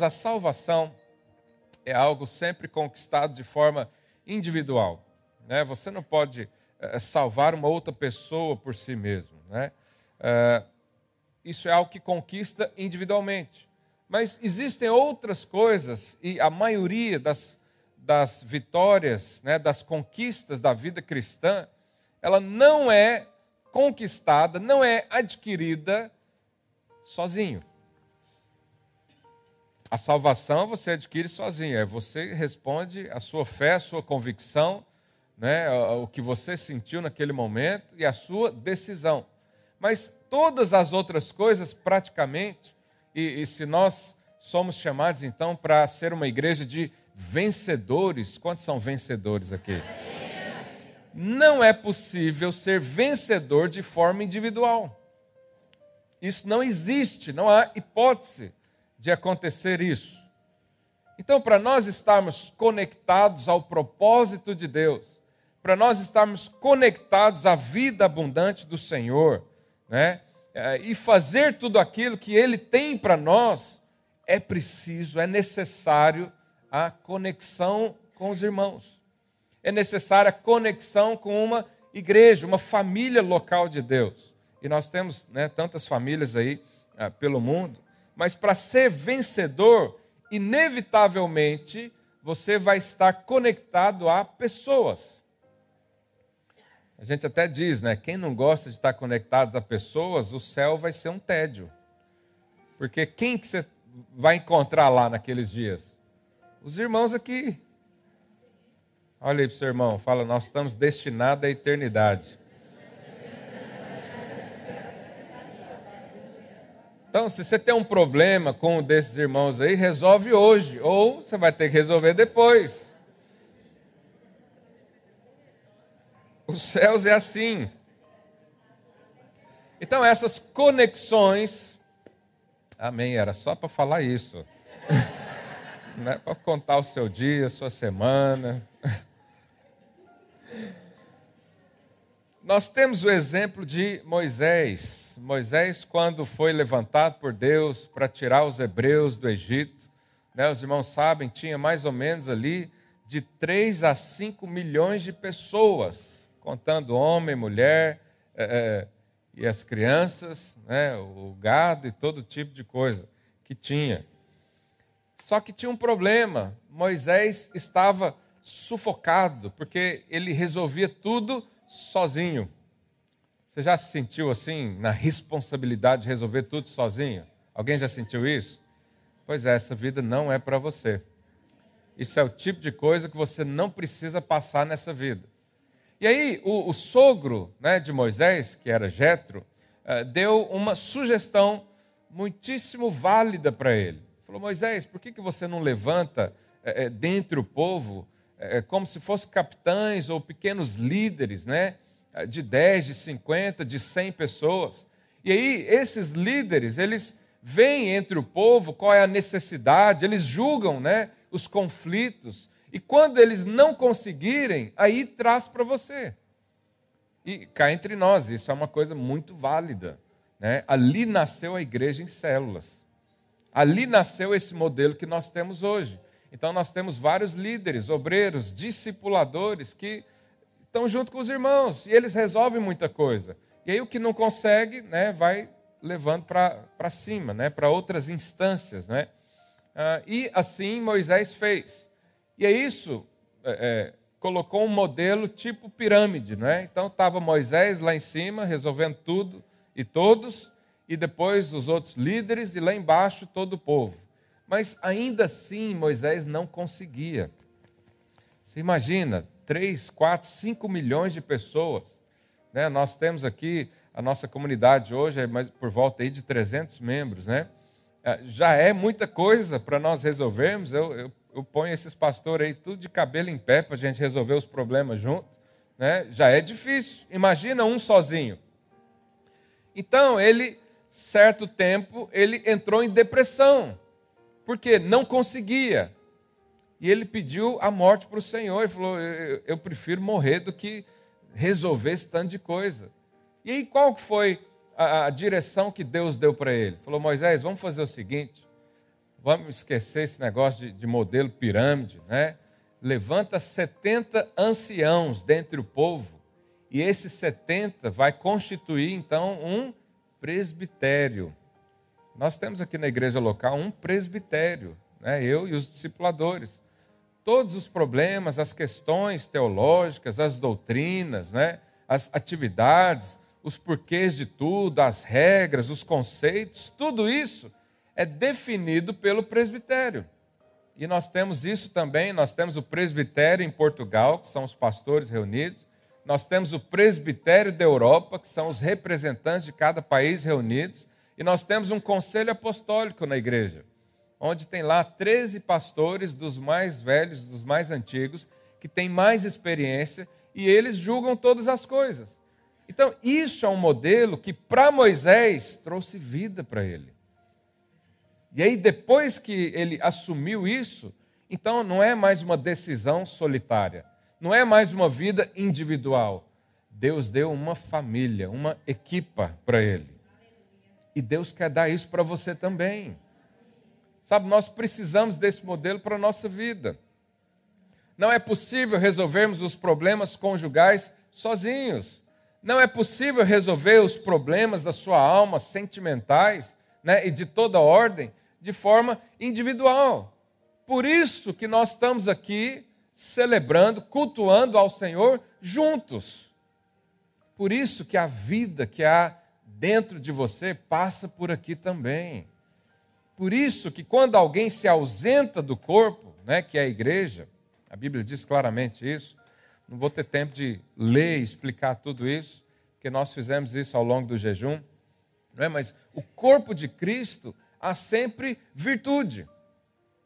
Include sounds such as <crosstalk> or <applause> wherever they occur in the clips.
Irmãos, a salvação é algo sempre conquistado de forma individual. Né? Você não pode é, salvar uma outra pessoa por si mesmo. Né? É, isso é algo que conquista individualmente. Mas existem outras coisas, e a maioria das, das vitórias, né, das conquistas da vida cristã, ela não é conquistada, não é adquirida sozinho. A salvação você adquire sozinho, é você responde a sua fé, a sua convicção, né, o que você sentiu naquele momento e a sua decisão. Mas todas as outras coisas, praticamente, e, e se nós somos chamados então para ser uma igreja de vencedores, quantos são vencedores aqui? Não é possível ser vencedor de forma individual. Isso não existe, não há hipótese de acontecer isso. Então, para nós estarmos conectados ao propósito de Deus, para nós estarmos conectados à vida abundante do Senhor, né? É, e fazer tudo aquilo que Ele tem para nós, é preciso, é necessário a conexão com os irmãos. É necessária a conexão com uma igreja, uma família local de Deus. E nós temos né, tantas famílias aí ah, pelo mundo, mas para ser vencedor, inevitavelmente você vai estar conectado a pessoas. A gente até diz, né? Quem não gosta de estar conectado a pessoas, o céu vai ser um tédio. Porque quem que você vai encontrar lá naqueles dias? Os irmãos aqui. Olha aí para o seu irmão, fala, nós estamos destinados à eternidade. Então, se você tem um problema com um desses irmãos aí, resolve hoje, ou você vai ter que resolver depois. Os céus é assim. Então, essas conexões. Amém, era só para falar isso. <laughs> Não é para contar o seu dia, a sua semana. Nós temos o exemplo de Moisés. Moisés, quando foi levantado por Deus para tirar os hebreus do Egito, né, os irmãos sabem, tinha mais ou menos ali de 3 a 5 milhões de pessoas contando homem, mulher é, e as crianças, né, o gado e todo tipo de coisa que tinha. Só que tinha um problema: Moisés estava sufocado, porque ele resolvia tudo sozinho. Você já se sentiu assim, na responsabilidade de resolver tudo sozinho? Alguém já sentiu isso? Pois é, essa vida não é para você. Isso é o tipo de coisa que você não precisa passar nessa vida. E aí o, o sogro né, de Moisés, que era Jetro, uh, deu uma sugestão muitíssimo válida para ele. Falou, Moisés, por que, que você não levanta é, dentre o povo é, como se fossem capitães ou pequenos líderes, né? De 10, de 50, de 100 pessoas. E aí esses líderes, eles veem entre o povo qual é a necessidade, eles julgam né, os conflitos, e quando eles não conseguirem, aí traz para você. E cá entre nós, isso é uma coisa muito válida. Né? Ali nasceu a igreja em células. Ali nasceu esse modelo que nós temos hoje. Então nós temos vários líderes, obreiros, discipuladores que estão junto com os irmãos e eles resolvem muita coisa. E aí o que não consegue, né, vai levando para cima, né, para outras instâncias, né? Ah, e assim Moisés fez. E é isso, é, é, colocou um modelo tipo pirâmide, não é? Então estava Moisés lá em cima, resolvendo tudo e todos, e depois os outros líderes, e lá embaixo todo o povo. Mas ainda assim Moisés não conseguia. Você imagina, 3, 4, 5 milhões de pessoas. Né? Nós temos aqui, a nossa comunidade hoje é por volta aí de 300 membros. Né? É, já é muita coisa para nós resolvermos. Eu, eu eu ponho esses pastores aí tudo de cabelo em pé para a gente resolver os problemas juntos, né? já é difícil. Imagina um sozinho. Então, ele, certo tempo, ele entrou em depressão, porque não conseguia. E ele pediu a morte para o Senhor. Ele falou: eu, eu prefiro morrer do que resolver esse tanto de coisa. E aí, qual que foi a, a direção que Deus deu para ele? Falou: Moisés, vamos fazer o seguinte vamos esquecer esse negócio de, de modelo pirâmide, né? Levanta 70 anciãos dentre o povo, e esses 70 vai constituir então um presbitério. Nós temos aqui na igreja local um presbitério, né? eu e os discipuladores. Todos os problemas, as questões teológicas, as doutrinas, né? as atividades, os porquês de tudo, as regras, os conceitos, tudo isso é definido pelo presbitério. E nós temos isso também, nós temos o presbitério em Portugal, que são os pastores reunidos, nós temos o presbitério da Europa, que são os representantes de cada país reunidos, e nós temos um conselho apostólico na igreja, onde tem lá 13 pastores dos mais velhos, dos mais antigos, que têm mais experiência e eles julgam todas as coisas. Então, isso é um modelo que para Moisés trouxe vida para ele. E aí, depois que ele assumiu isso, então não é mais uma decisão solitária, não é mais uma vida individual. Deus deu uma família, uma equipa para ele. E Deus quer dar isso para você também. Sabe, nós precisamos desse modelo para a nossa vida. Não é possível resolvermos os problemas conjugais sozinhos. Não é possível resolver os problemas da sua alma sentimentais né, e de toda ordem de forma individual. Por isso que nós estamos aqui celebrando, cultuando ao Senhor juntos. Por isso que a vida que há dentro de você passa por aqui também. Por isso que quando alguém se ausenta do corpo, né, que é a igreja, a Bíblia diz claramente isso. Não vou ter tempo de ler e explicar tudo isso, porque nós fizemos isso ao longo do jejum. Não é? Mas o corpo de Cristo há sempre virtude.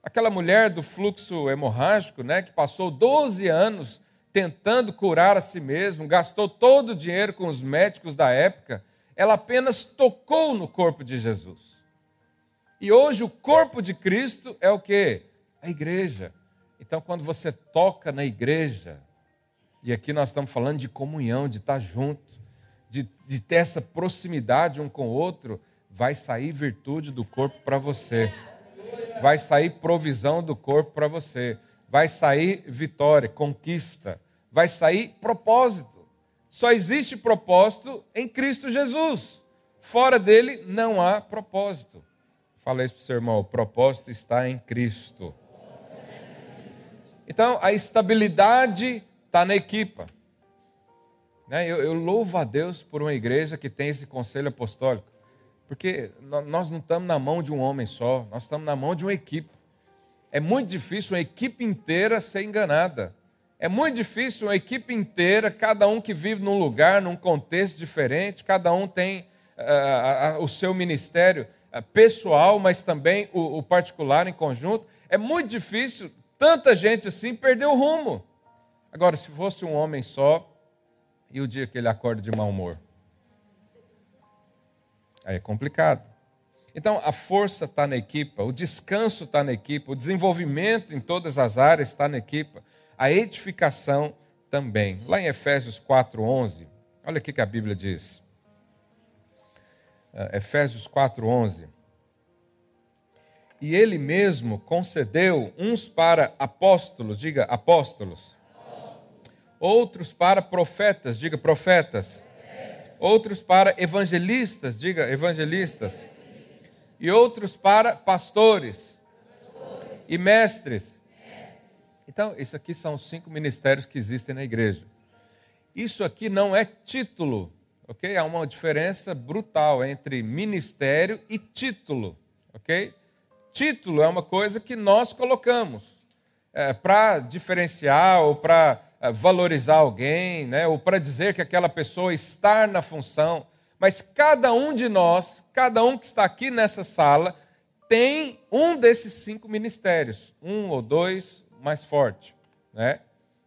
Aquela mulher do fluxo hemorrágico, né, que passou 12 anos tentando curar a si mesma, gastou todo o dinheiro com os médicos da época, ela apenas tocou no corpo de Jesus. E hoje o corpo de Cristo é o que? A igreja. Então, quando você toca na igreja, e aqui nós estamos falando de comunhão, de estar junto, de, de ter essa proximidade um com o outro, vai sair virtude do corpo para você, vai sair provisão do corpo para você, vai sair vitória, conquista, vai sair propósito. Só existe propósito em Cristo Jesus. Fora dele não há propósito. Falei isso para o seu irmão: o propósito está em Cristo. Então, a estabilidade está na equipa. Né? Eu, eu, louvo a Deus por uma igreja que tem esse conselho apostólico, porque nós não estamos na mão de um homem só, nós estamos na mão de uma equipe. É muito difícil uma equipe inteira ser enganada. É muito difícil uma equipe inteira, cada um que vive num lugar, num contexto diferente, cada um tem uh, o seu ministério uh, pessoal, mas também o, o particular em conjunto. É muito difícil tanta gente assim perdeu o rumo. Agora, se fosse um homem só, e o dia que ele acorda de mau humor? Aí é complicado. Então, a força está na equipa, o descanso está na equipa, o desenvolvimento em todas as áreas está na equipa, a edificação também. Lá em Efésios 4,11, olha o que a Bíblia diz. Uh, Efésios 4,11 e ele mesmo concedeu uns para apóstolos, diga apóstolos, outros para profetas, diga profetas, outros para evangelistas, diga evangelistas, e outros para pastores e mestres. Então, isso aqui são os cinco ministérios que existem na igreja. Isso aqui não é título, ok? Há uma diferença brutal entre ministério e título, ok? título é uma coisa que nós colocamos é, para diferenciar ou para é, valorizar alguém, né, ou para dizer que aquela pessoa está na função. Mas cada um de nós, cada um que está aqui nessa sala, tem um desses cinco ministérios, um ou dois mais forte. Né?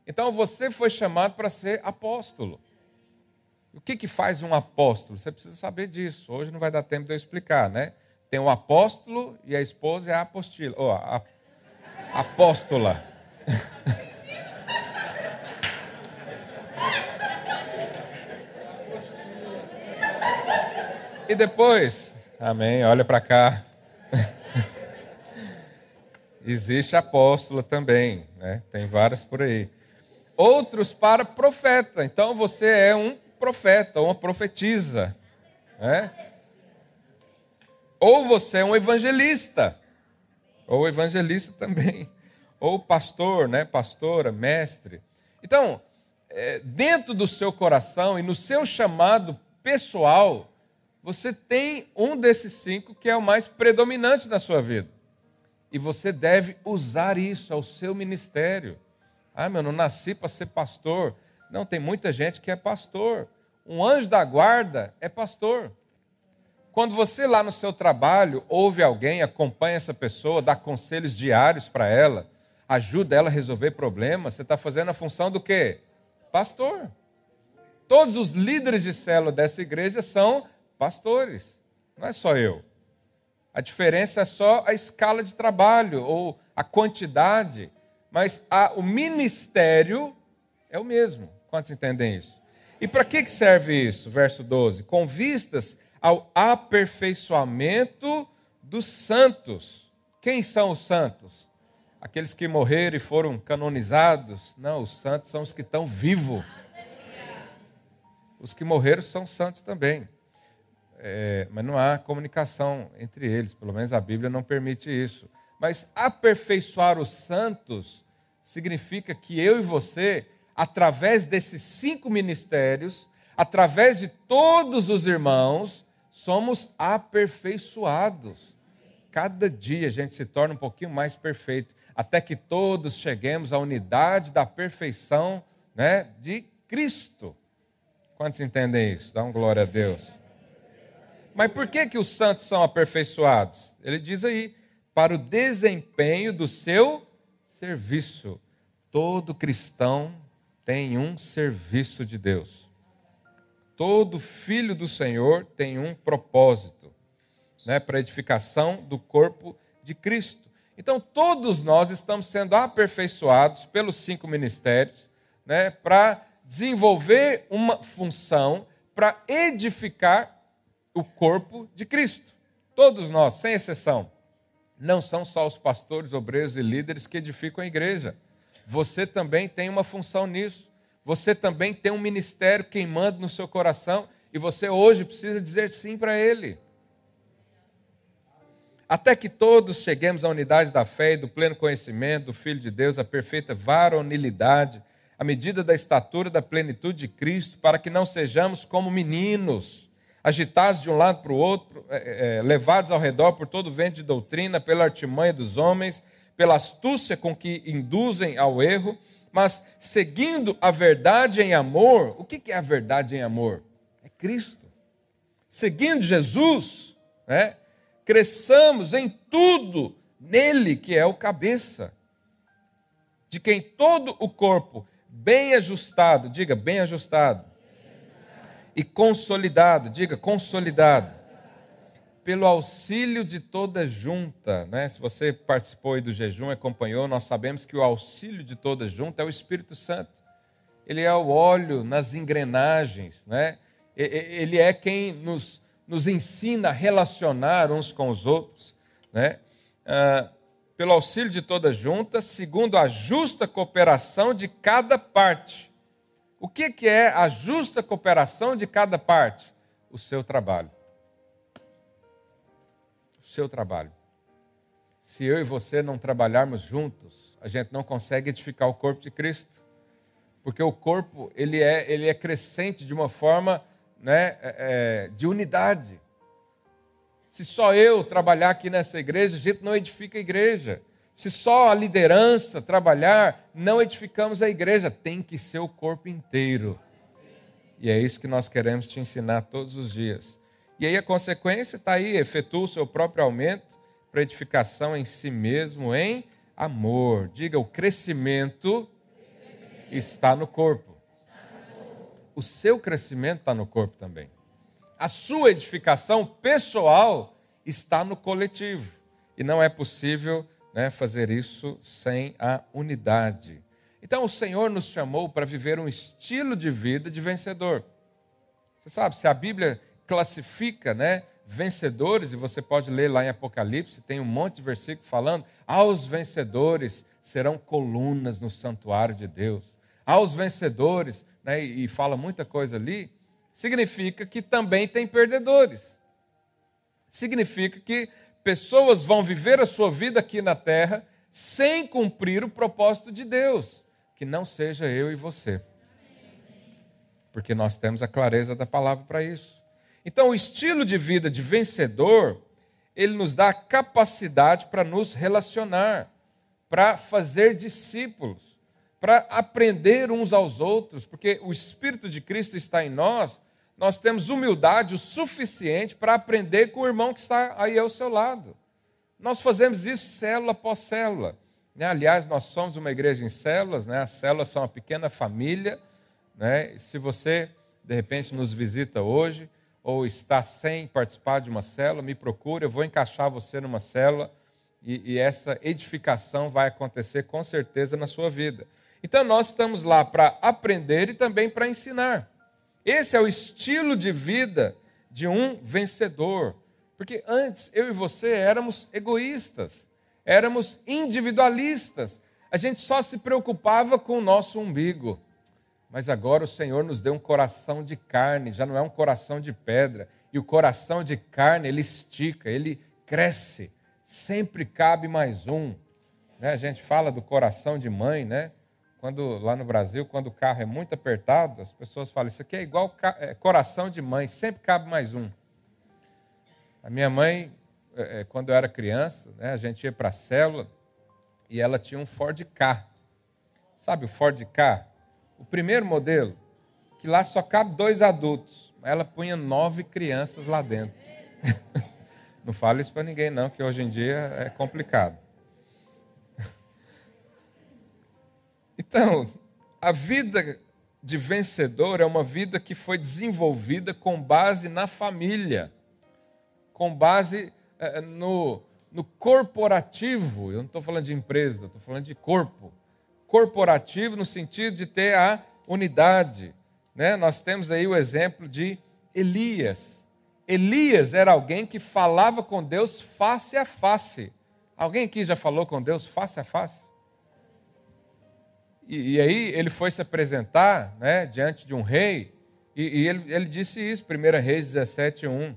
Então você foi chamado para ser apóstolo. O que, que faz um apóstolo? Você precisa saber disso. Hoje não vai dar tempo de eu explicar, né? Tem o apóstolo e a esposa é a apostila. A apóstola. <laughs> e depois, amém, olha para cá. Existe apóstola também, né? tem várias por aí. Outros para profeta. Então você é um profeta, uma profetisa. Né? Ou você é um evangelista. Ou evangelista também. <laughs> Ou pastor, né? pastora, mestre. Então, é, dentro do seu coração e no seu chamado pessoal, você tem um desses cinco que é o mais predominante na sua vida. E você deve usar isso ao seu ministério. Ah, meu, não nasci para ser pastor. Não, tem muita gente que é pastor. Um anjo da guarda é pastor. Quando você lá no seu trabalho ouve alguém, acompanha essa pessoa, dá conselhos diários para ela, ajuda ela a resolver problemas, você está fazendo a função do quê? Pastor. Todos os líderes de célula dessa igreja são pastores. Não é só eu. A diferença é só a escala de trabalho ou a quantidade, mas a, o ministério é o mesmo. Quantos entendem isso? E para que serve isso? Verso 12: com vistas ao aperfeiçoamento dos santos. Quem são os santos? Aqueles que morreram e foram canonizados? Não, os santos são os que estão vivos. Os que morreram são santos também é, mas não há comunicação entre eles, pelo menos a Bíblia não permite isso. Mas aperfeiçoar os santos significa que eu e você, através desses cinco ministérios, através de todos os irmãos, somos aperfeiçoados. Cada dia a gente se torna um pouquinho mais perfeito, até que todos cheguemos à unidade da perfeição né, de Cristo. Quantos entendem isso? Dá um glória a Deus. Mas por que, que os santos são aperfeiçoados? Ele diz aí, para o desempenho do seu serviço. Todo cristão tem um serviço de Deus. Todo filho do Senhor tem um propósito, né, para edificação do corpo de Cristo. Então, todos nós estamos sendo aperfeiçoados pelos cinco ministérios, né, para desenvolver uma função, para edificar o corpo de Cristo. Todos nós, sem exceção. Não são só os pastores, obreiros e líderes que edificam a igreja. Você também tem uma função nisso. Você também tem um ministério queimando no seu coração e você hoje precisa dizer sim para ele. Até que todos cheguemos à unidade da fé e do pleno conhecimento do Filho de Deus, a perfeita varonilidade, à medida da estatura da plenitude de Cristo, para que não sejamos como meninos agitados de um lado para o outro, é, é, levados ao redor por todo o vento de doutrina, pela artimanha dos homens, pela astúcia com que induzem ao erro, mas seguindo a verdade em amor. O que é a verdade em amor? É Cristo. Seguindo Jesus, né, cresçamos em tudo nele que é o cabeça, de quem todo o corpo, bem ajustado, diga bem ajustado, e consolidado, diga consolidado, pelo auxílio de toda junta. Né? Se você participou do jejum, acompanhou, nós sabemos que o auxílio de toda junta é o Espírito Santo. Ele é o óleo nas engrenagens, né? ele é quem nos, nos ensina a relacionar uns com os outros. Né? Ah, pelo auxílio de toda junta, segundo a justa cooperação de cada parte o que, é a justa cooperação de cada parte? O seu trabalho. O seu trabalho. Se eu e você não trabalharmos juntos, a gente não consegue edificar o corpo de Cristo. Porque o corpo ele é, ele é crescente de uma forma né, é, é de unidade. Se só eu trabalhar aqui nessa igreja, a gente não edifica a igreja. Se só a liderança trabalhar, não edificamos a igreja, tem que ser o corpo inteiro. E é isso que nós queremos te ensinar todos os dias. E aí a consequência está aí, efetua o seu próprio aumento para edificação em si mesmo, em amor. Diga, o crescimento está no corpo. O seu crescimento está no corpo também. A sua edificação pessoal está no coletivo. E não é possível né, fazer isso sem a unidade. Então o Senhor nos chamou para viver um estilo de vida de vencedor. Você sabe, se a Bíblia classifica né, vencedores, e você pode ler lá em Apocalipse, tem um monte de versículo falando, aos vencedores serão colunas no santuário de Deus. Aos vencedores, né, e fala muita coisa ali, significa que também tem perdedores. Significa que pessoas vão viver a sua vida aqui na terra sem cumprir o propósito de Deus, que não seja eu e você. Porque nós temos a clareza da palavra para isso. Então, o estilo de vida de vencedor, ele nos dá a capacidade para nos relacionar, para fazer discípulos, para aprender uns aos outros, porque o Espírito de Cristo está em nós, nós temos humildade o suficiente para aprender com o irmão que está aí ao seu lado. Nós fazemos isso célula após célula. Né? Aliás, nós somos uma igreja em células, né? as células são uma pequena família. Né? Se você, de repente, nos visita hoje, ou está sem participar de uma célula, me procure, eu vou encaixar você numa célula e, e essa edificação vai acontecer com certeza na sua vida. Então nós estamos lá para aprender e também para ensinar. Esse é o estilo de vida de um vencedor. Porque antes eu e você éramos egoístas, éramos individualistas. A gente só se preocupava com o nosso umbigo. Mas agora o Senhor nos deu um coração de carne, já não é um coração de pedra. E o coração de carne, ele estica, ele cresce. Sempre cabe mais um. Né? A gente fala do coração de mãe, né? Quando, lá no Brasil, quando o carro é muito apertado, as pessoas falam: Isso aqui é igual é, coração de mãe, sempre cabe mais um. A minha mãe, é, é, quando eu era criança, né, a gente ia para a célula e ela tinha um Ford K. Sabe o Ford K? o primeiro modelo, que lá só cabe dois adultos. Ela punha nove crianças lá dentro. <laughs> não fale isso para ninguém, não, que hoje em dia é complicado. Então, a vida de vencedor é uma vida que foi desenvolvida com base na família, com base eh, no, no corporativo. Eu não estou falando de empresa, estou falando de corpo corporativo no sentido de ter a unidade. Né? Nós temos aí o exemplo de Elias. Elias era alguém que falava com Deus face a face. Alguém aqui já falou com Deus face a face? E, e aí ele foi se apresentar né, diante de um rei, e, e ele, ele, disse isso, 1 Reis 17, 1.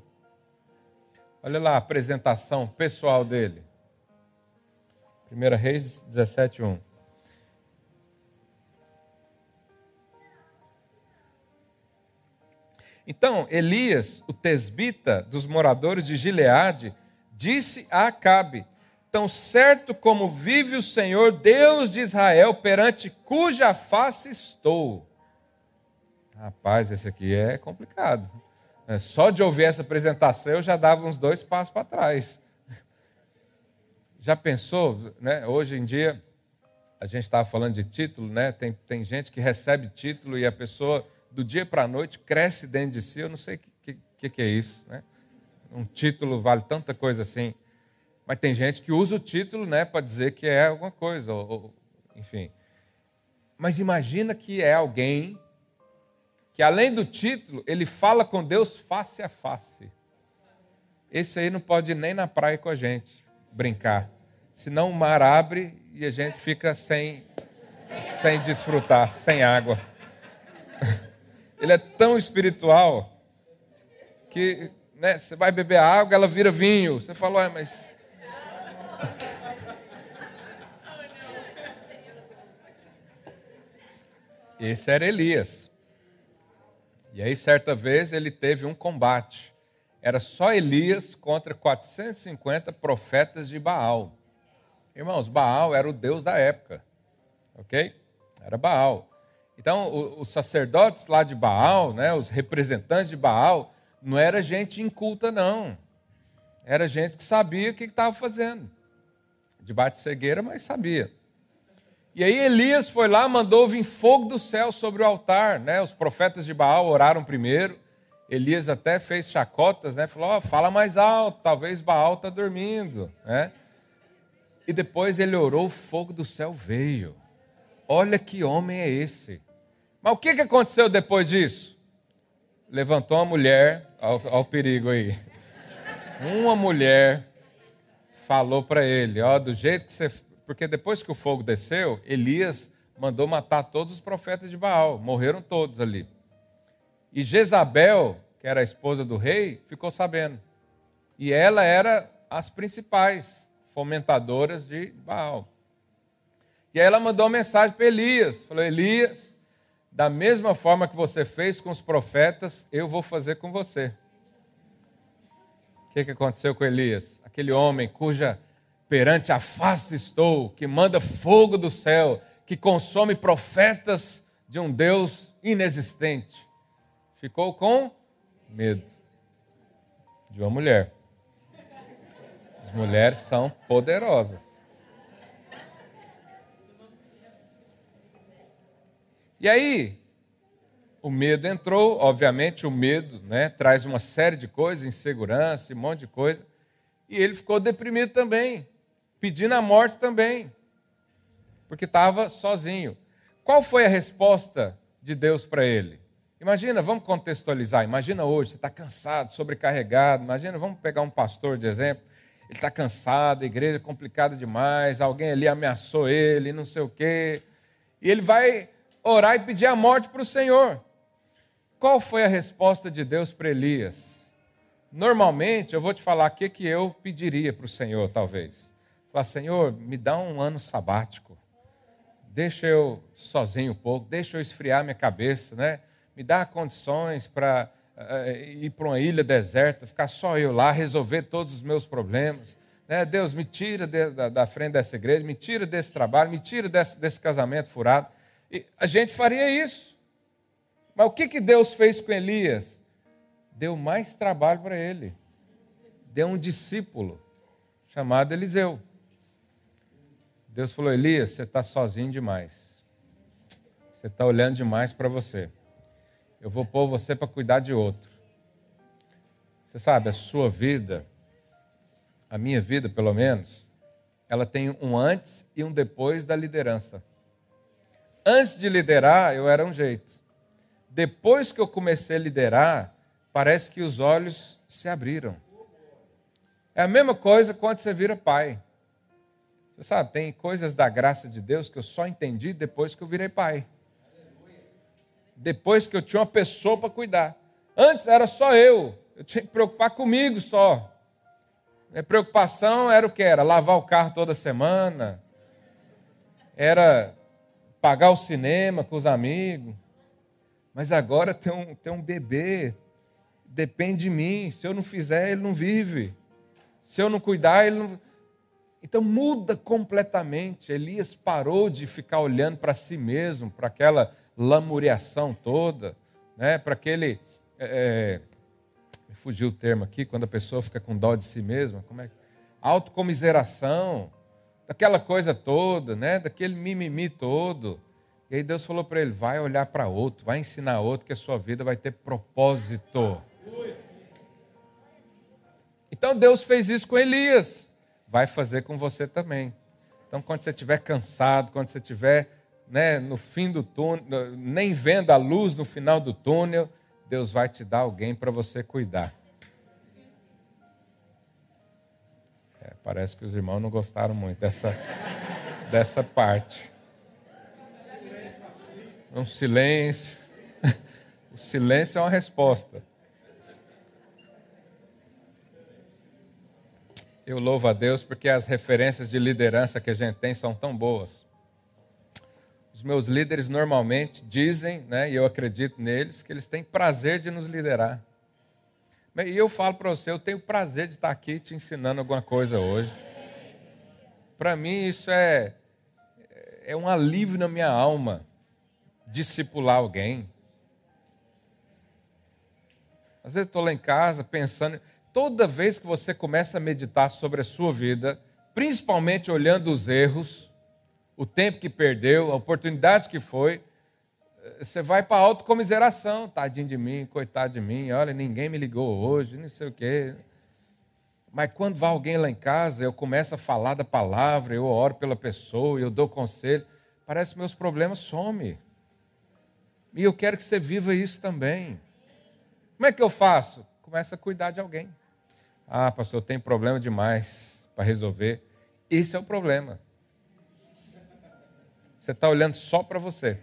Olha lá a apresentação pessoal dele. 1 Reis 17, 1. Então, Elias, o tesbita dos moradores de Gileade, disse a Acabe: Tão certo como vive o Senhor, Deus de Israel, perante cuja face estou. Rapaz, esse aqui é complicado. É, só de ouvir essa apresentação eu já dava uns dois passos para trás. Já pensou, né? Hoje em dia, a gente estava falando de título, né? Tem, tem gente que recebe título e a pessoa do dia para a noite cresce dentro de si. Eu não sei o que, que, que, é isso. Né? Um título vale tanta coisa assim. Mas tem gente que usa o título né, para dizer que é alguma coisa, ou, ou, enfim. Mas imagina que é alguém que, além do título, ele fala com Deus face a face. Esse aí não pode nem na praia com a gente brincar. Senão o mar abre e a gente fica sem, sem desfrutar, sem água. <laughs> ele é tão espiritual que né, você vai beber água, ela vira vinho. Você falou, mas. Esse era Elias. E aí, certa vez, ele teve um combate. Era só Elias contra 450 profetas de Baal. Irmãos, Baal era o deus da época. Ok? Era Baal. Então, os sacerdotes lá de Baal, né, os representantes de Baal, não era gente inculta, não. Era gente que sabia o que estava fazendo. De bate-cegueira, mas sabia. E aí Elias foi lá, mandou vir fogo do céu sobre o altar. Né? Os profetas de Baal oraram primeiro. Elias até fez chacotas, né? falou: oh, fala mais alto, talvez Baal está dormindo. Né? E depois ele orou, o fogo do céu veio. Olha que homem é esse. Mas o que, que aconteceu depois disso? Levantou uma mulher, ao, ao perigo aí. Uma mulher falou para ele, ó, do jeito que você, porque depois que o fogo desceu, Elias mandou matar todos os profetas de Baal, morreram todos ali. E Jezabel, que era a esposa do rei, ficou sabendo. E ela era as principais fomentadoras de Baal. E aí ela mandou uma mensagem para Elias, falou: Elias, da mesma forma que você fez com os profetas, eu vou fazer com você. O que, que aconteceu com Elias? Aquele homem cuja perante a face estou, que manda fogo do céu, que consome profetas de um Deus inexistente. Ficou com medo de uma mulher. As mulheres são poderosas. E aí, o medo entrou, obviamente, o medo né, traz uma série de coisas, insegurança, um monte de coisa. E ele ficou deprimido também, pedindo a morte também, porque estava sozinho. Qual foi a resposta de Deus para ele? Imagina, vamos contextualizar. Imagina hoje, você está cansado, sobrecarregado. Imagina, vamos pegar um pastor de exemplo. Ele está cansado, a igreja é complicada demais, alguém ali ameaçou ele, não sei o quê. E ele vai orar e pedir a morte para o Senhor. Qual foi a resposta de Deus para Elias? Normalmente, eu vou te falar o que, que eu pediria para o Senhor, talvez. Falar, Senhor, me dá um ano sabático. Deixa eu sozinho um pouco, deixa eu esfriar minha cabeça, né? Me dá condições para uh, ir para uma ilha deserta, ficar só eu lá, resolver todos os meus problemas. Né? Deus, me tira de, da, da, frente dessa igreja, me tira desse trabalho, me tira desse, desse casamento furado. E a gente faria isso. Mas o que, que Deus fez com Elias? Deu mais trabalho para ele. Deu um discípulo chamado Eliseu. Deus falou: Elias, você está sozinho demais. Você está olhando demais para você. Eu vou pôr você para cuidar de outro. Você sabe, a sua vida, a minha vida pelo menos, ela tem um antes e um depois da liderança. Antes de liderar, eu era um jeito. Depois que eu comecei a liderar, parece que os olhos se abriram. É a mesma coisa quando você vira pai. Você sabe, tem coisas da graça de Deus que eu só entendi depois que eu virei pai. Depois que eu tinha uma pessoa para cuidar. Antes era só eu. Eu tinha que preocupar comigo só. Minha preocupação era o que? Era lavar o carro toda semana. Era pagar o cinema com os amigos. Mas agora tem um, tem um bebê, depende de mim. Se eu não fizer, ele não vive. Se eu não cuidar, ele não. Então muda completamente. Elias parou de ficar olhando para si mesmo, para aquela lamuriação toda, né? para aquele. É, é fugiu o termo aqui, quando a pessoa fica com dó de si mesma. Como é? Autocomiseração daquela coisa toda, né? daquele mimimi todo. E aí Deus falou para ele: vai olhar para outro, vai ensinar outro, que a sua vida vai ter propósito. Então Deus fez isso com Elias, vai fazer com você também. Então, quando você estiver cansado, quando você estiver né, no fim do túnel, nem vendo a luz no final do túnel, Deus vai te dar alguém para você cuidar. Parece que os irmãos não gostaram muito dessa, <laughs> dessa parte. Um silêncio. <laughs> O silêncio é uma resposta. Eu louvo a Deus porque as referências de liderança que a gente tem são tão boas. Os meus líderes normalmente dizem, né, e eu acredito neles, que eles têm prazer de nos liderar. E eu falo para você, eu tenho prazer de estar aqui te ensinando alguma coisa hoje. Para mim isso é, é um alívio na minha alma, discipular alguém. Às vezes estou lá em casa pensando, toda vez que você começa a meditar sobre a sua vida, principalmente olhando os erros, o tempo que perdeu, a oportunidade que foi, você vai para a autocomiseração, tadinho de mim, coitado de mim, olha, ninguém me ligou hoje, não sei o quê. Mas quando vai alguém lá em casa, eu começo a falar da palavra, eu oro pela pessoa, eu dou conselho, parece que meus problemas somem. E eu quero que você viva isso também. Como é que eu faço? Começa a cuidar de alguém. Ah, pastor, eu tenho problema demais para resolver. Esse é o problema. Você está olhando só para você.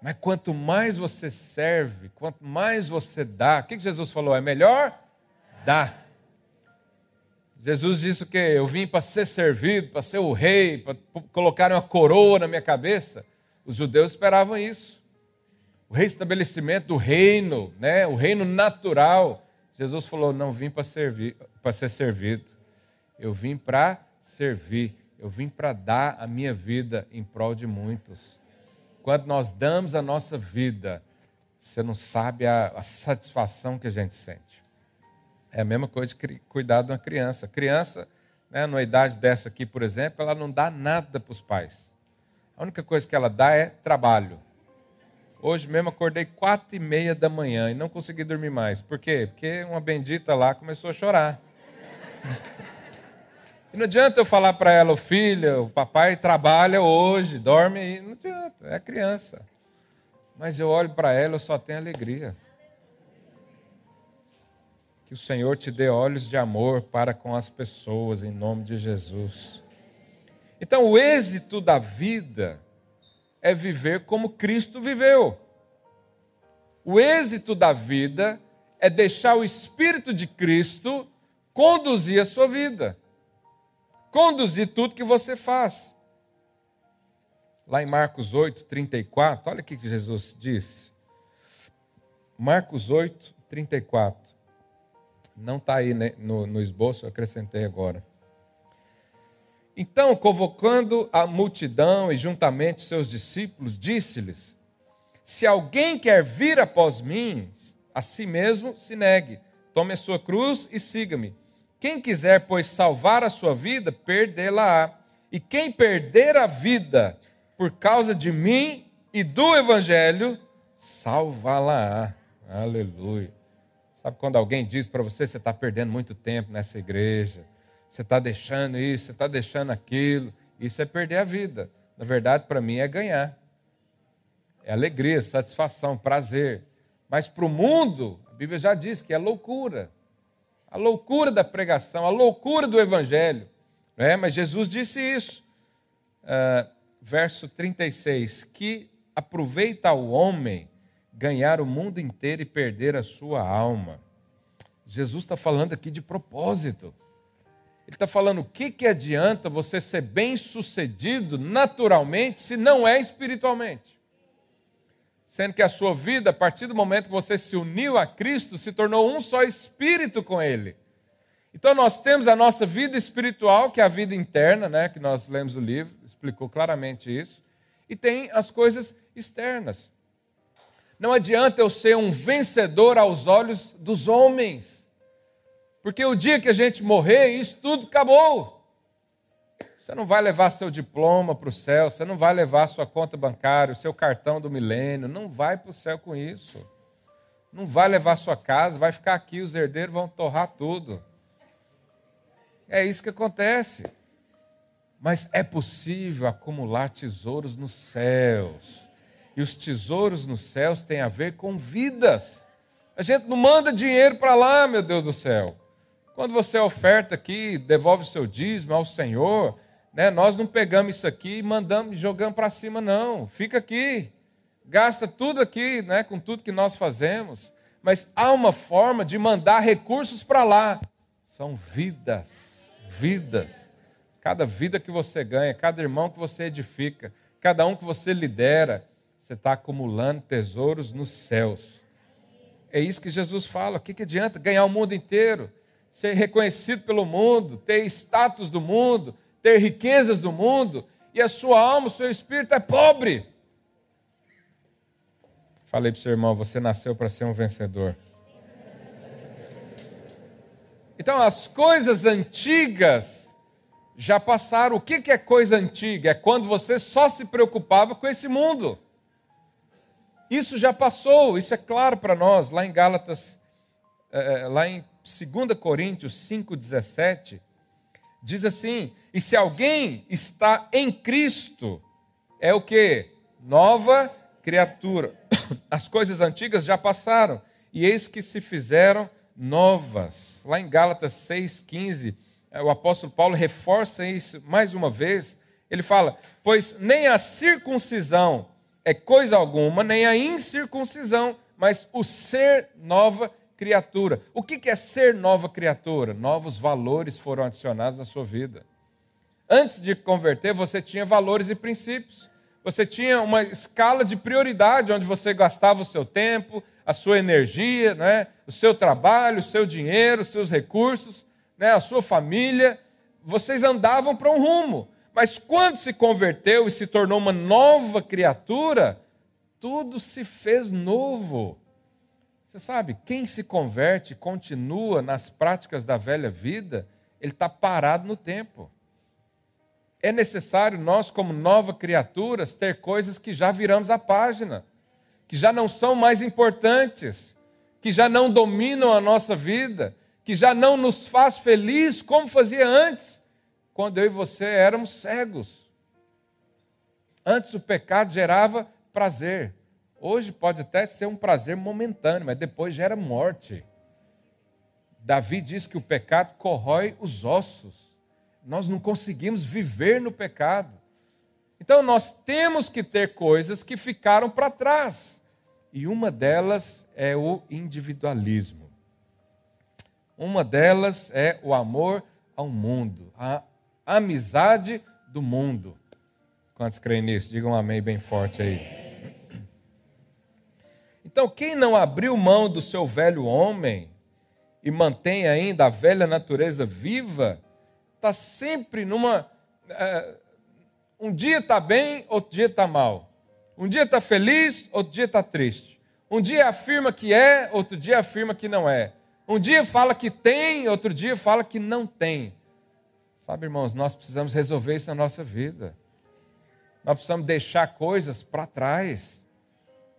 Mas quanto mais você serve, quanto mais você dá, o que Jesus falou? É melhor dar. Jesus disse o quê? Eu vim para ser servido, para ser o rei, para colocar uma coroa na minha cabeça. Os judeus esperavam isso. O reestabelecimento do reino, né? o reino natural. Jesus falou: não vim para servir, para ser servido. Eu vim para servir. Eu vim para dar a minha vida em prol de muitos. Quando nós damos a nossa vida, você não sabe a, a satisfação que a gente sente. É a mesma coisa de cuidar de uma criança. A criança, né, numa idade dessa aqui, por exemplo, ela não dá nada para os pais. A única coisa que ela dá é trabalho. Hoje mesmo acordei quatro e meia da manhã e não consegui dormir mais. Por quê? Porque uma bendita lá começou a chorar. E não adianta eu falar para ela, filha, o papai trabalha hoje, dorme aí. Não adianta, é criança. Mas eu olho para ela, eu só tenho alegria. Que o Senhor te dê olhos de amor para com as pessoas, em nome de Jesus. Então, o êxito da vida é viver como Cristo viveu. O êxito da vida é deixar o Espírito de Cristo conduzir a sua vida conduzir tudo que você faz. Lá em Marcos 8, 34, olha o que Jesus disse. Marcos 8, 34. Não está aí né, no, no esboço, eu acrescentei agora. Então, convocando a multidão e juntamente seus discípulos, disse-lhes: Se alguém quer vir após mim, a si mesmo se negue, tome a sua cruz e siga-me. Quem quiser, pois, salvar a sua vida, perdê-la-á. E quem perder a vida por causa de mim e do Evangelho, salvá-la-á. Aleluia. Sabe quando alguém diz para você, você está perdendo muito tempo nessa igreja, você está deixando isso, você está deixando aquilo, isso é perder a vida. Na verdade, para mim é ganhar. É alegria, satisfação, prazer. Mas para o mundo, a Bíblia já diz que é loucura a loucura da pregação, a loucura do evangelho. É? Mas Jesus disse isso. Uh, verso 36: Que aproveita o homem ganhar o mundo inteiro e perder a sua alma. Jesus está falando aqui de propósito. Ele está falando o que, que adianta você ser bem sucedido naturalmente se não é espiritualmente sendo que a sua vida, a partir do momento que você se uniu a Cristo, se tornou um só espírito com Ele. Então nós temos a nossa vida espiritual, que é a vida interna, né, que nós lemos o livro, explicou claramente isso, e tem as coisas externas. Não adianta eu ser um vencedor aos olhos dos homens, porque o dia que a gente morrer, isso tudo acabou. Você não vai levar seu diploma para o céu, você não vai levar sua conta bancária, o seu cartão do milênio, não vai para o céu com isso. Não vai levar sua casa, vai ficar aqui, os herdeiros vão torrar tudo. É isso que acontece. Mas é possível acumular tesouros nos céus. E os tesouros nos céus têm a ver com vidas. A gente não manda dinheiro para lá, meu Deus do céu. Quando você oferta aqui, devolve o seu dízimo ao Senhor, né? Nós não pegamos isso aqui e mandamos, jogamos para cima, não. Fica aqui, gasta tudo aqui, né? com tudo que nós fazemos. Mas há uma forma de mandar recursos para lá. São vidas, vidas. Cada vida que você ganha, cada irmão que você edifica, cada um que você lidera, você está acumulando tesouros nos céus. É isso que Jesus fala. O que, que adianta ganhar o mundo inteiro, ser reconhecido pelo mundo, ter status do mundo, ter riquezas do mundo e a sua alma, o seu espírito é pobre. Falei para o seu irmão, você nasceu para ser um vencedor. Então, as coisas antigas já passaram. O que é coisa antiga? É quando você só se preocupava com esse mundo. Isso já passou, isso é claro para nós. Lá em Gálatas, eh, eh, lá em 2 Coríntios 5,17, diz assim: e se alguém está em Cristo, é o que? Nova criatura. <coughs> As coisas antigas já passaram, e eis que se fizeram novas. Lá em Gálatas 6,15, eh, o apóstolo Paulo reforça isso mais uma vez. Ele fala: Pois nem a circuncisão é coisa alguma, nem a incircuncisão, mas o ser nova criatura. O que é ser nova criatura? Novos valores foram adicionados à sua vida. Antes de converter, você tinha valores e princípios. Você tinha uma escala de prioridade onde você gastava o seu tempo, a sua energia, né? o seu trabalho, o seu dinheiro, os seus recursos, né? a sua família. Vocês andavam para um rumo. Mas quando se converteu e se tornou uma nova criatura, tudo se fez novo. Você sabe, quem se converte continua nas práticas da velha vida, ele está parado no tempo. É necessário nós, como nova criaturas, ter coisas que já viramos a página, que já não são mais importantes, que já não dominam a nossa vida, que já não nos faz feliz como fazia antes, quando eu e você éramos cegos. Antes o pecado gerava prazer, Hoje pode até ser um prazer momentâneo, mas depois gera morte. Davi diz que o pecado corrói os ossos. Nós não conseguimos viver no pecado. Então nós temos que ter coisas que ficaram para trás. E uma delas é o individualismo. Uma delas é o amor ao mundo, a amizade do mundo. Quantos creem nisso? Digam um amém bem forte aí. Então, quem não abriu mão do seu velho homem e mantém ainda a velha natureza viva, está sempre numa. É, um dia está bem, outro dia está mal. Um dia está feliz, outro dia está triste. Um dia afirma que é, outro dia afirma que não é. Um dia fala que tem, outro dia fala que não tem. Sabe, irmãos, nós precisamos resolver isso na nossa vida. Nós precisamos deixar coisas para trás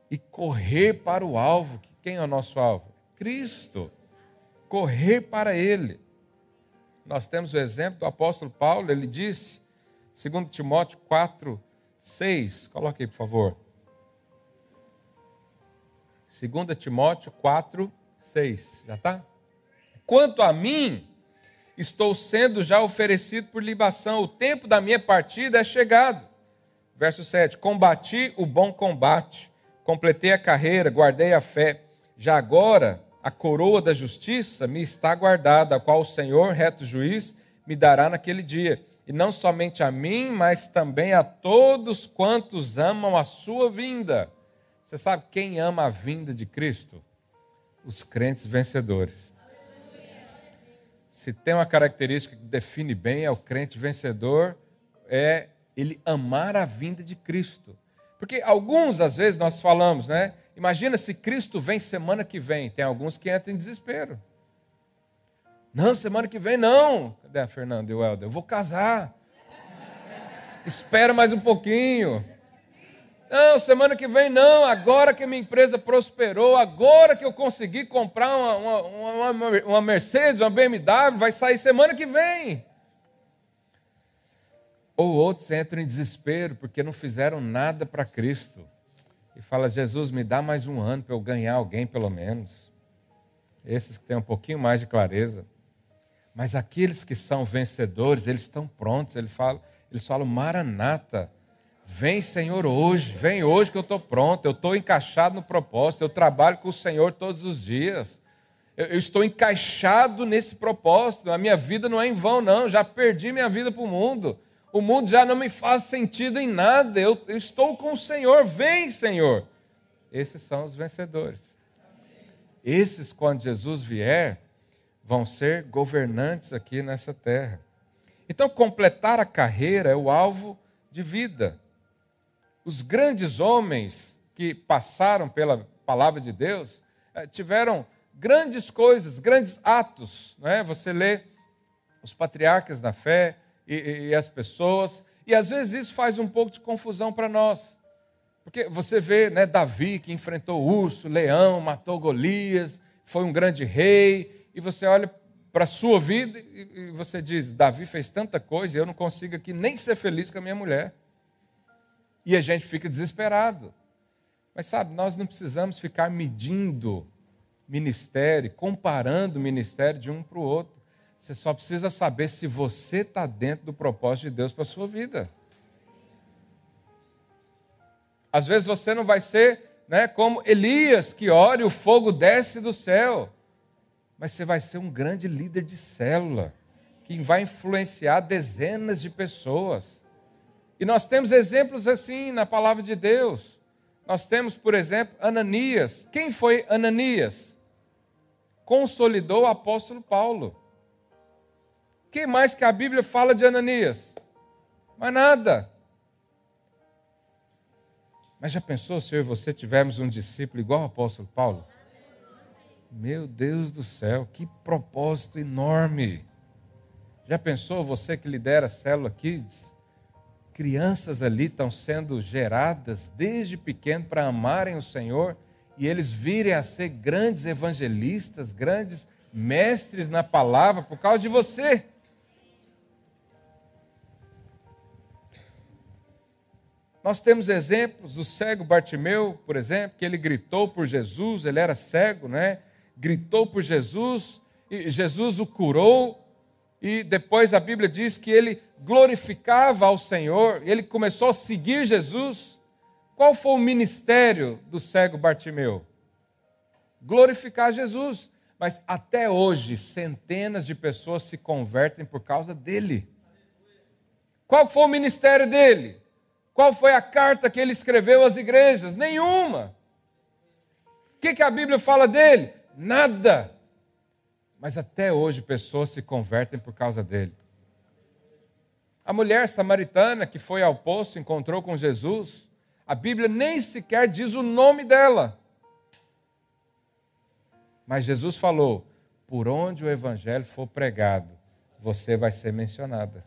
e correr para o alvo. Quem é o nosso alvo? Cristo. Correr para Ele. Nós temos o exemplo do apóstolo Paulo, ele disse, segundo Timóteo 4, 6, coloque aí, por favor. 2 Timóteo 4, 6. Já está? Quanto a mim, estou sendo já oferecido por libação, o tempo da minha partida é chegado. Verso 7: Combati o bom combate, completei a carreira, guardei a fé. Já agora, a coroa da justiça me está guardada, a qual o Senhor, reto juiz, me dará naquele dia. E não somente a mim, mas também a todos quantos amam a sua vinda. Você sabe quem ama a vinda de Cristo? Os crentes vencedores. Se tem uma característica que define bem é o crente vencedor, é ele amar a vinda de Cristo. Porque alguns, às vezes, nós falamos, né? Imagina se Cristo vem semana que vem. Tem alguns que entram em desespero. Não, semana que vem não. Cadê a Fernanda e o Helder? Eu vou casar. Espera mais um pouquinho. Não, semana que vem não. Agora que minha empresa prosperou, agora que eu consegui comprar uma, uma, uma, uma Mercedes, uma BMW, vai sair semana que vem. Ou outros entram em desespero porque não fizeram nada para Cristo. E fala: Jesus, me dá mais um ano para eu ganhar alguém, pelo menos. Esses que têm um pouquinho mais de clareza. Mas aqueles que são vencedores, eles estão prontos. Eles falam, eles falam Maranata. Vem, Senhor, hoje. Vem hoje que eu estou pronto. Eu estou encaixado no propósito. Eu trabalho com o Senhor todos os dias. Eu, eu estou encaixado nesse propósito. A minha vida não é em vão, não. Já perdi minha vida para o mundo. O mundo já não me faz sentido em nada. Eu, eu estou com o Senhor. Vem, Senhor. Esses são os vencedores. Esses, quando Jesus vier, vão ser governantes aqui nessa terra. Então, completar a carreira é o alvo de vida. Os grandes homens que passaram pela palavra de Deus eh, tiveram grandes coisas, grandes atos. Não é? Você lê os patriarcas da fé, e, e as pessoas. E às vezes isso faz um pouco de confusão para nós. Porque você vê né, Davi que enfrentou urso, leão, matou Golias, foi um grande rei, e você olha para a sua vida e você diz: Davi fez tanta coisa e eu não consigo aqui nem ser feliz com a minha mulher. E a gente fica desesperado. Mas sabe, nós não precisamos ficar medindo ministério, comparando o ministério de um para o outro. Você só precisa saber se você está dentro do propósito de Deus para a sua vida. Às vezes você não vai ser né, como Elias, que ora e o fogo desce do céu. Mas você vai ser um grande líder de célula, que vai influenciar dezenas de pessoas. E nós temos exemplos assim na palavra de Deus. Nós temos, por exemplo, Ananias. Quem foi Ananias? Consolidou o apóstolo Paulo. Quem mais que a Bíblia fala de Ananias? Mas nada. Mas já pensou se eu e você tivermos um discípulo igual ao apóstolo Paulo? Meu Deus do céu, que propósito enorme! Já pensou você que lidera a célula Kids? Crianças ali estão sendo geradas desde pequeno para amarem o Senhor e eles virem a ser grandes evangelistas, grandes mestres na palavra por causa de você. Nós temos exemplos do cego Bartimeu, por exemplo, que ele gritou por Jesus, ele era cego, né? Gritou por Jesus, e Jesus o curou, e depois a Bíblia diz que ele glorificava ao Senhor, ele começou a seguir Jesus. Qual foi o ministério do cego Bartimeu? Glorificar Jesus. Mas até hoje, centenas de pessoas se convertem por causa dele. Qual foi o ministério dele? Qual foi a carta que ele escreveu às igrejas? Nenhuma. O que, que a Bíblia fala dele? Nada. Mas até hoje pessoas se convertem por causa dele. A mulher samaritana que foi ao poço, encontrou com Jesus, a Bíblia nem sequer diz o nome dela. Mas Jesus falou: por onde o evangelho for pregado, você vai ser mencionada.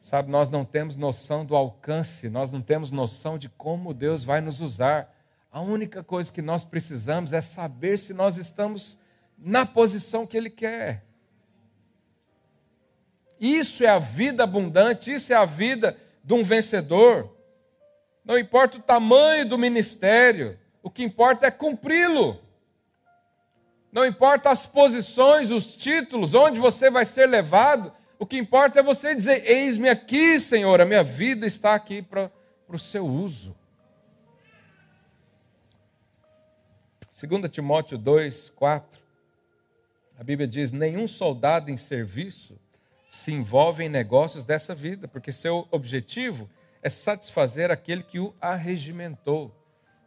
Sabe, nós não temos noção do alcance, nós não temos noção de como Deus vai nos usar. A única coisa que nós precisamos é saber se nós estamos na posição que Ele quer. Isso é a vida abundante, isso é a vida de um vencedor. Não importa o tamanho do ministério, o que importa é cumpri-lo. Não importa as posições, os títulos, onde você vai ser levado, o que importa é você dizer: Eis-me aqui, Senhor, a minha vida está aqui para o seu uso. 2 Timóteo 2, 4, a Bíblia diz: Nenhum soldado em serviço se envolve em negócios dessa vida, porque seu objetivo é satisfazer aquele que o arregimentou.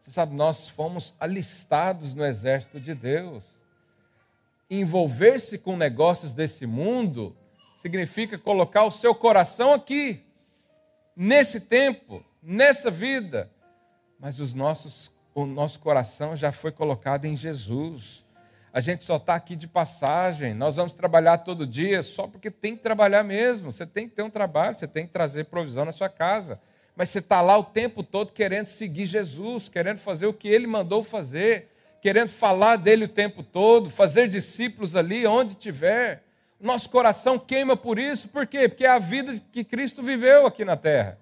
Você sabe, nós fomos alistados no exército de Deus. Envolver-se com negócios desse mundo significa colocar o seu coração aqui, nesse tempo, nessa vida. Mas os nossos, o nosso coração já foi colocado em Jesus. A gente só está aqui de passagem. Nós vamos trabalhar todo dia só porque tem que trabalhar mesmo. Você tem que ter um trabalho, você tem que trazer provisão na sua casa. Mas você está lá o tempo todo querendo seguir Jesus, querendo fazer o que ele mandou fazer, querendo falar dele o tempo todo, fazer discípulos ali onde tiver nosso coração queima por isso, por quê? Porque é a vida que Cristo viveu aqui na terra.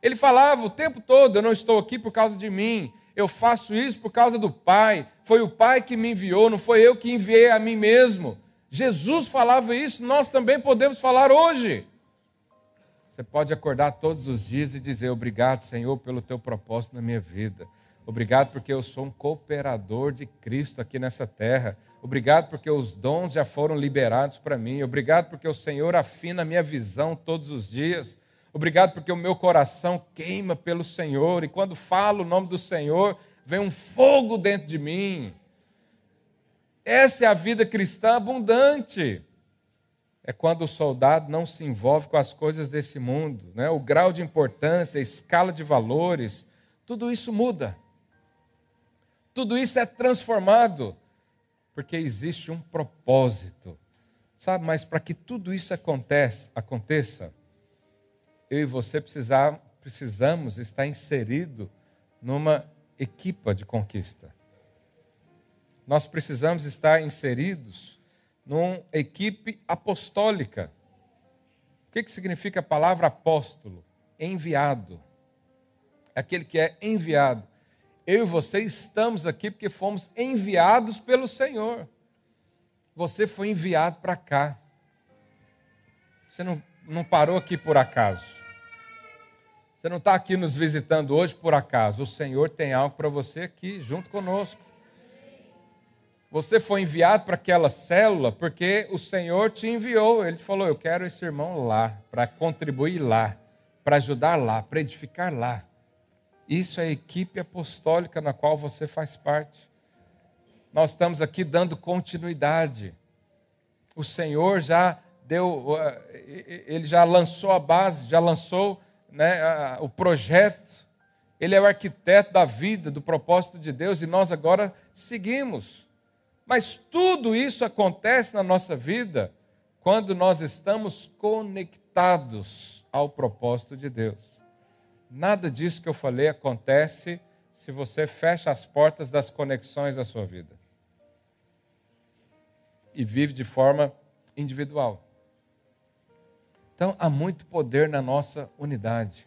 Ele falava o tempo todo: Eu não estou aqui por causa de mim, eu faço isso por causa do Pai. Foi o Pai que me enviou, não foi eu que enviei a mim mesmo. Jesus falava isso, nós também podemos falar hoje. Você pode acordar todos os dias e dizer: Obrigado, Senhor, pelo teu propósito na minha vida. Obrigado porque eu sou um cooperador de Cristo aqui nessa terra. Obrigado porque os dons já foram liberados para mim. Obrigado porque o Senhor afina a minha visão todos os dias. Obrigado porque o meu coração queima pelo Senhor e quando falo o nome do Senhor, vem um fogo dentro de mim. Essa é a vida cristã abundante. É quando o soldado não se envolve com as coisas desse mundo, né? O grau de importância, a escala de valores, tudo isso muda. Tudo isso é transformado porque existe um propósito. Sabe, mas para que tudo isso aconteça, aconteça, eu e você precisar, precisamos estar inserido numa equipa de conquista. Nós precisamos estar inseridos numa equipe apostólica. O que, que significa a palavra apóstolo? Enviado. Aquele que é enviado Eu e você estamos aqui porque fomos enviados pelo Senhor. Você foi enviado para cá. Você não, não parou aqui por acaso. Você não está aqui nos visitando hoje por acaso. O Senhor tem algo para você aqui, junto conosco. Você foi enviado para aquela célula porque o Senhor te enviou. Ele falou: Eu quero esse irmão lá, para contribuir lá, para ajudar lá, para edificar lá. Isso é a equipe apostólica na qual você faz parte. Nós estamos aqui dando continuidade. O Senhor já deu, ele já lançou a base, já lançou né, o projeto. Ele é o arquiteto da vida, do propósito de Deus, e nós agora seguimos. Mas tudo isso acontece na nossa vida quando nós estamos conectados ao propósito de Deus. Nada disso que eu falei acontece se você fecha as portas das conexões da sua vida e vive de forma individual. Então, há muito poder na nossa unidade.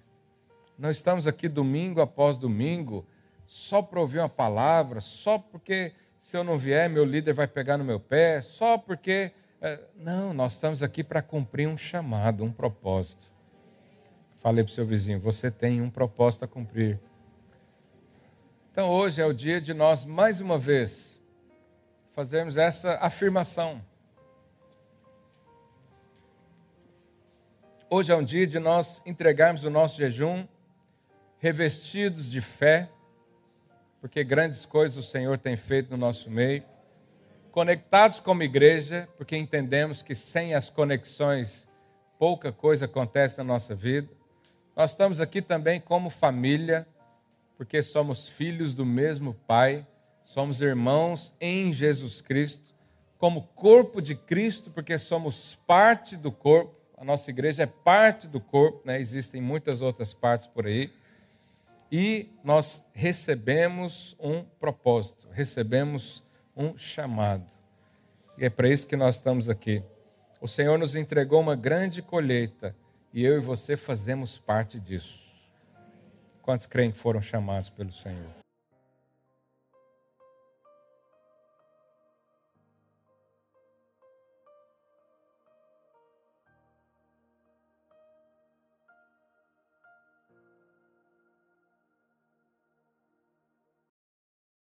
Não estamos aqui domingo após domingo só para ouvir uma palavra, só porque se eu não vier, meu líder vai pegar no meu pé, só porque. É, não, nós estamos aqui para cumprir um chamado, um propósito. Falei para o seu vizinho: você tem um propósito a cumprir. Então hoje é o dia de nós, mais uma vez, fazermos essa afirmação. Hoje é um dia de nós entregarmos o nosso jejum revestidos de fé porque grandes coisas o Senhor tem feito no nosso meio. Conectados como igreja, porque entendemos que sem as conexões pouca coisa acontece na nossa vida. Nós estamos aqui também como família, porque somos filhos do mesmo Pai, somos irmãos em Jesus Cristo, como corpo de Cristo, porque somos parte do corpo. A nossa igreja é parte do corpo, né? existem muitas outras partes por aí e nós recebemos um propósito, recebemos um chamado. E é para isso que nós estamos aqui. O Senhor nos entregou uma grande colheita e eu e você fazemos parte disso. Quantos creem que foram chamados pelo Senhor?